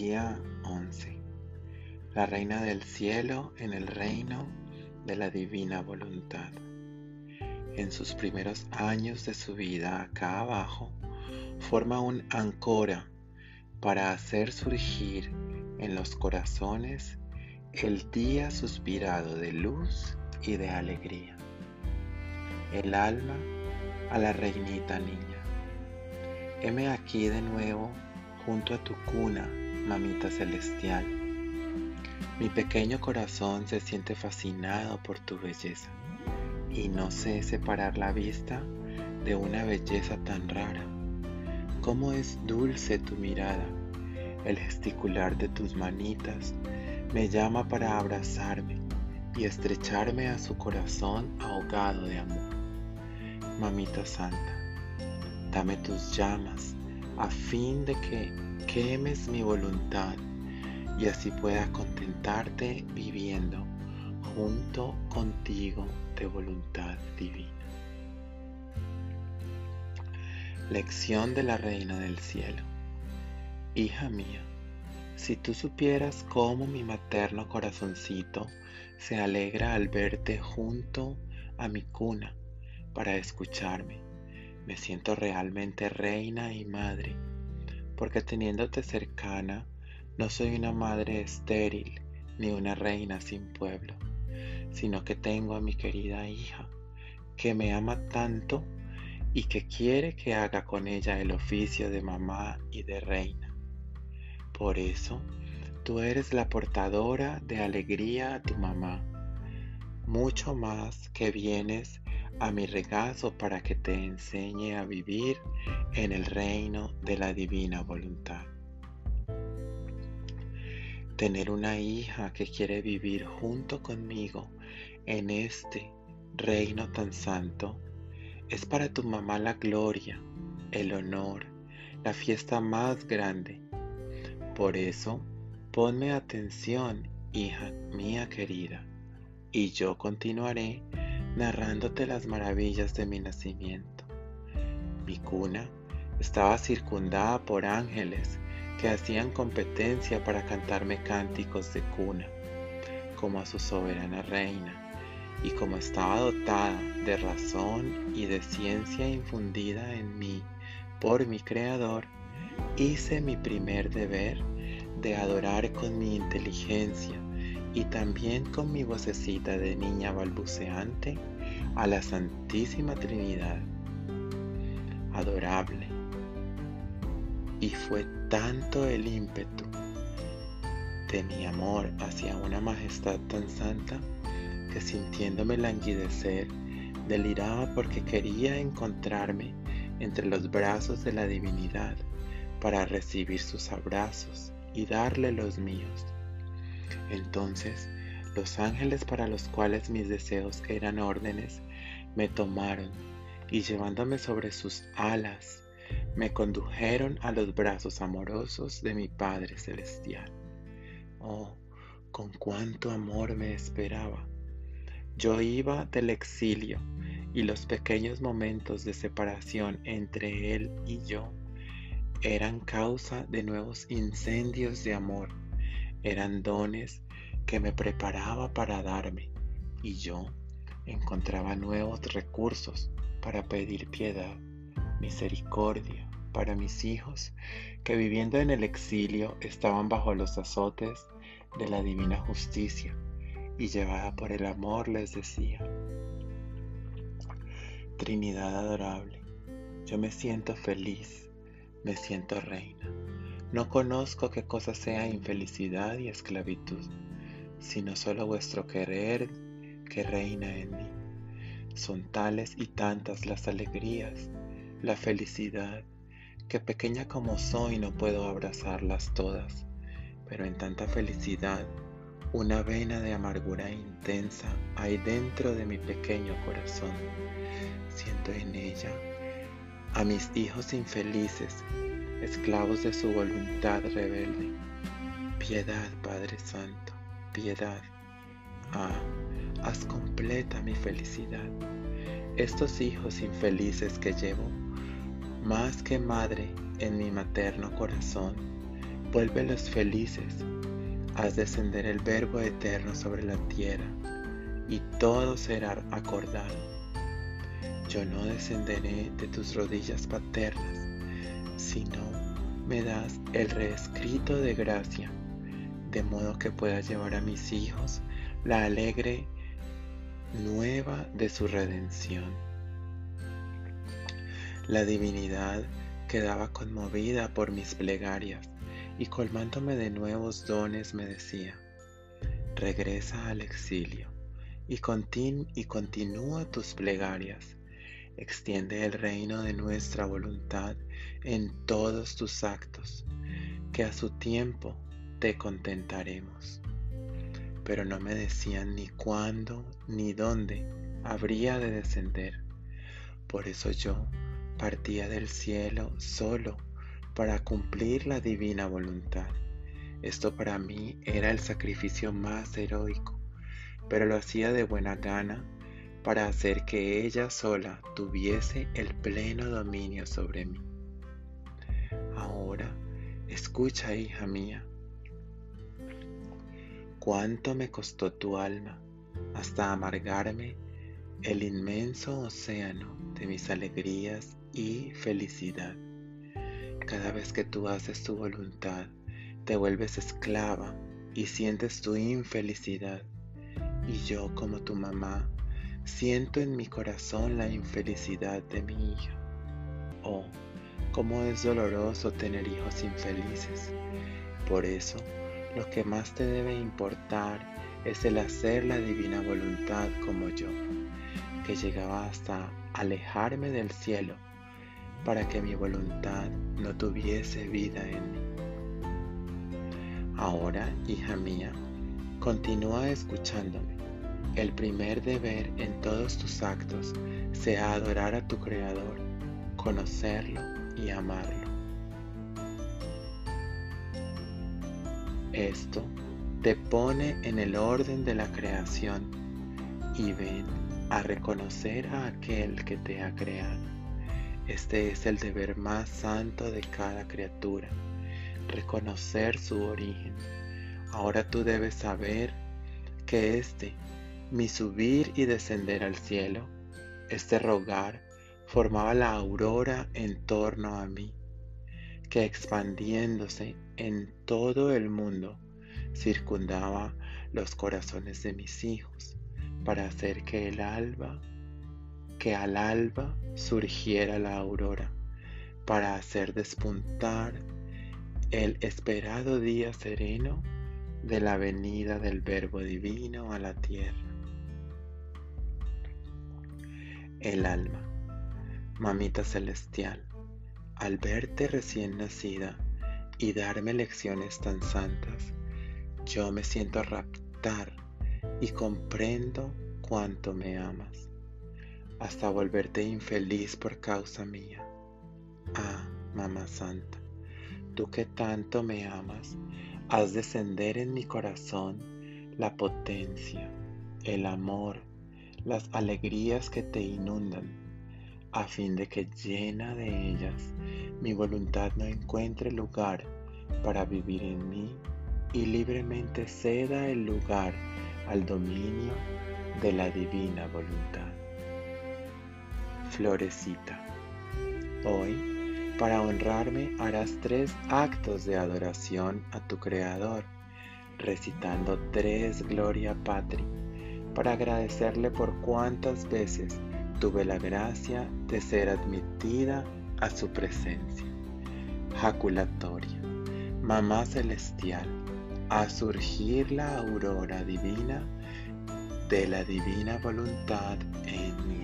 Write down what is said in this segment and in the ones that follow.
Día 11. La Reina del Cielo en el reino de la Divina Voluntad. En sus primeros años de su vida acá abajo, forma un ancora para hacer surgir en los corazones el día suspirado de luz y de alegría. El alma a la reinita niña. Heme aquí de nuevo junto a tu cuna, mamita celestial. Mi pequeño corazón se siente fascinado por tu belleza y no sé separar la vista de una belleza tan rara. Cómo es dulce tu mirada, el gesticular de tus manitas me llama para abrazarme y estrecharme a su corazón ahogado de amor. Mamita Santa, dame tus llamas a fin de que quemes mi voluntad y así pueda contentarte viviendo junto contigo de voluntad divina. Lección de la Reina del Cielo. Hija mía, si tú supieras cómo mi materno corazoncito se alegra al verte junto a mi cuna para escucharme me siento realmente reina y madre, porque teniéndote cercana, no soy una madre estéril ni una reina sin pueblo, sino que tengo a mi querida hija, que me ama tanto y que quiere que haga con ella el oficio de mamá y de reina. Por eso, tú eres la portadora de alegría a tu mamá, mucho más que vienes a mi regazo para que te enseñe a vivir en el reino de la divina voluntad. Tener una hija que quiere vivir junto conmigo en este reino tan santo es para tu mamá la gloria, el honor, la fiesta más grande. Por eso, ponme atención, hija mía querida, y yo continuaré narrándote las maravillas de mi nacimiento. Mi cuna estaba circundada por ángeles que hacían competencia para cantarme cánticos de cuna, como a su soberana reina, y como estaba dotada de razón y de ciencia infundida en mí por mi Creador, hice mi primer deber de adorar con mi inteligencia y también con mi vocecita de niña balbuceante a la Santísima Trinidad, adorable. Y fue tanto el ímpetu de mi amor hacia una majestad tan santa que sintiéndome languidecer, deliraba porque quería encontrarme entre los brazos de la divinidad para recibir sus abrazos y darle los míos. Entonces, los ángeles para los cuales mis deseos eran órdenes, me tomaron y llevándome sobre sus alas, me condujeron a los brazos amorosos de mi Padre Celestial. Oh, con cuánto amor me esperaba. Yo iba del exilio y los pequeños momentos de separación entre Él y yo eran causa de nuevos incendios de amor eran dones que me preparaba para darme y yo encontraba nuevos recursos para pedir piedad, misericordia para mis hijos que viviendo en el exilio estaban bajo los azotes de la divina justicia y llevada por el amor les decía, Trinidad adorable, yo me siento feliz, me siento reina no conozco qué cosa sea infelicidad y esclavitud, sino solo vuestro querer que reina en mí. Son tales y tantas las alegrías, la felicidad, que pequeña como soy no puedo abrazarlas todas, pero en tanta felicidad una vena de amargura intensa hay dentro de mi pequeño corazón. Siento en ella a mis hijos infelices esclavos de su voluntad rebelde. Piedad, Padre Santo, piedad. Ah, haz completa mi felicidad. Estos hijos infelices que llevo, más que madre en mi materno corazón, vuélvelos felices, haz descender el Verbo eterno sobre la tierra, y todo será acordado. Yo no descenderé de tus rodillas paternas, sino me das el reescrito de gracia, de modo que pueda llevar a mis hijos la alegre nueva de su redención. La divinidad quedaba conmovida por mis plegarias y colmándome de nuevos dones me decía, regresa al exilio y, y continúa tus plegarias, extiende el reino de nuestra voluntad en todos tus actos, que a su tiempo te contentaremos. Pero no me decían ni cuándo ni dónde habría de descender. Por eso yo partía del cielo solo para cumplir la divina voluntad. Esto para mí era el sacrificio más heroico, pero lo hacía de buena gana para hacer que ella sola tuviese el pleno dominio sobre mí. Ahora, escucha, hija mía, cuánto me costó tu alma hasta amargarme el inmenso océano de mis alegrías y felicidad. Cada vez que tú haces tu voluntad, te vuelves esclava y sientes tu infelicidad. Y yo como tu mamá, siento en mi corazón la infelicidad de mi hija. Oh, cómo es doloroso tener hijos infelices. Por eso, lo que más te debe importar es el hacer la divina voluntad como yo, que llegaba hasta alejarme del cielo para que mi voluntad no tuviese vida en mí. Ahora, hija mía, continúa escuchándome. El primer deber en todos tus actos sea adorar a tu Creador, conocerlo y amarlo. Esto te pone en el orden de la creación y ven a reconocer a aquel que te ha creado. Este es el deber más santo de cada criatura, reconocer su origen. Ahora tú debes saber que este, mi subir y descender al cielo, este rogar, formaba la aurora en torno a mí, que expandiéndose en todo el mundo, circundaba los corazones de mis hijos, para hacer que el alba que al alba surgiera la aurora para hacer despuntar el esperado día sereno de la venida del Verbo Divino a la tierra. El alma, mamita celestial, al verte recién nacida y darme lecciones tan santas, yo me siento raptar y comprendo cuánto me amas hasta volverte infeliz por causa mía. Ah, Mamá Santa, tú que tanto me amas, haz descender en mi corazón la potencia, el amor, las alegrías que te inundan, a fin de que llena de ellas mi voluntad no encuentre lugar para vivir en mí y libremente ceda el lugar al dominio de la divina voluntad. Florecita. Hoy, para honrarme, harás tres actos de adoración a tu Creador, recitando tres Gloria Patri, para agradecerle por cuántas veces tuve la gracia de ser admitida a su presencia. Jaculatoria, Mamá Celestial, a surgir la aurora divina de la divina voluntad en mí.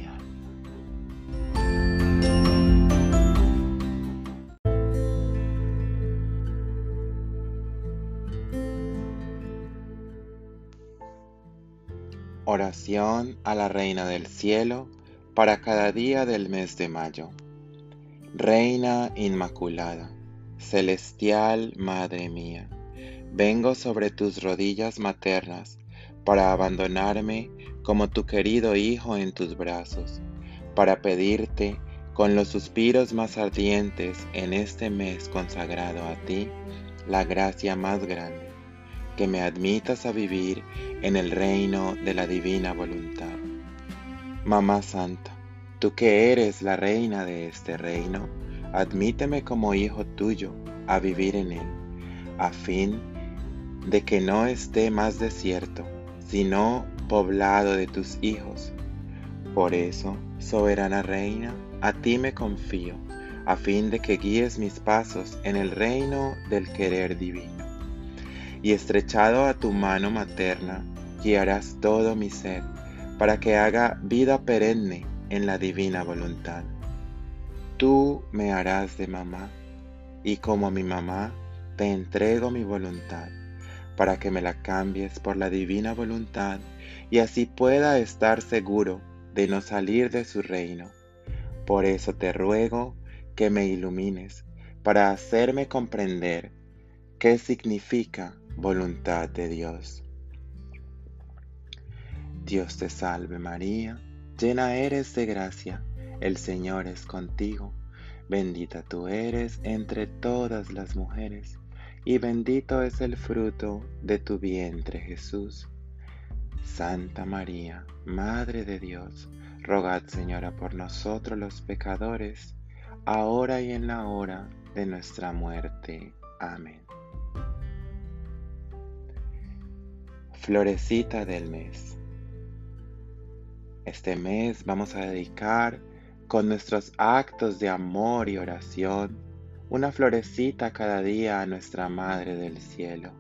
Oración a la Reina del Cielo para cada día del mes de mayo. Reina Inmaculada, Celestial Madre mía, vengo sobre tus rodillas maternas para abandonarme como tu querido Hijo en tus brazos, para pedirte con los suspiros más ardientes en este mes consagrado a ti, la gracia más grande, que me admitas a vivir en el reino de la divina voluntad. Mamá Santa, tú que eres la reina de este reino, admíteme como hijo tuyo a vivir en él, a fin de que no esté más desierto, sino poblado de tus hijos. Por eso, soberana reina, a ti me confío, a fin de que guíes mis pasos en el reino del querer divino. Y estrechado a tu mano materna, guiarás todo mi ser, para que haga vida perenne en la divina voluntad. Tú me harás de mamá, y como mi mamá, te entrego mi voluntad, para que me la cambies por la divina voluntad, y así pueda estar seguro de no salir de su reino. Por eso te ruego que me ilumines, para hacerme comprender qué significa voluntad de Dios. Dios te salve María, llena eres de gracia, el Señor es contigo, bendita tú eres entre todas las mujeres, y bendito es el fruto de tu vientre Jesús. Santa María, Madre de Dios, rogad Señora por nosotros los pecadores, ahora y en la hora de nuestra muerte. Amén. Florecita del mes. Este mes vamos a dedicar con nuestros actos de amor y oración una florecita cada día a nuestra Madre del Cielo.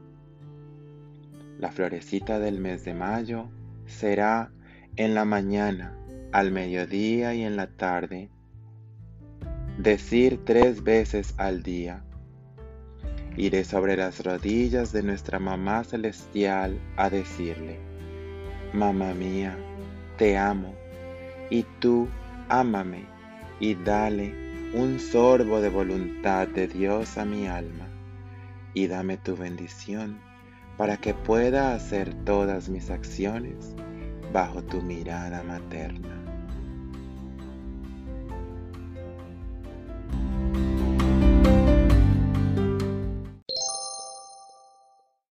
La florecita del mes de mayo será en la mañana, al mediodía y en la tarde. Decir tres veces al día. Iré sobre las rodillas de nuestra Mamá Celestial a decirle, Mamá mía, te amo, y tú ámame, y dale un sorbo de voluntad de Dios a mi alma, y dame tu bendición para que pueda hacer todas mis acciones bajo tu mirada materna.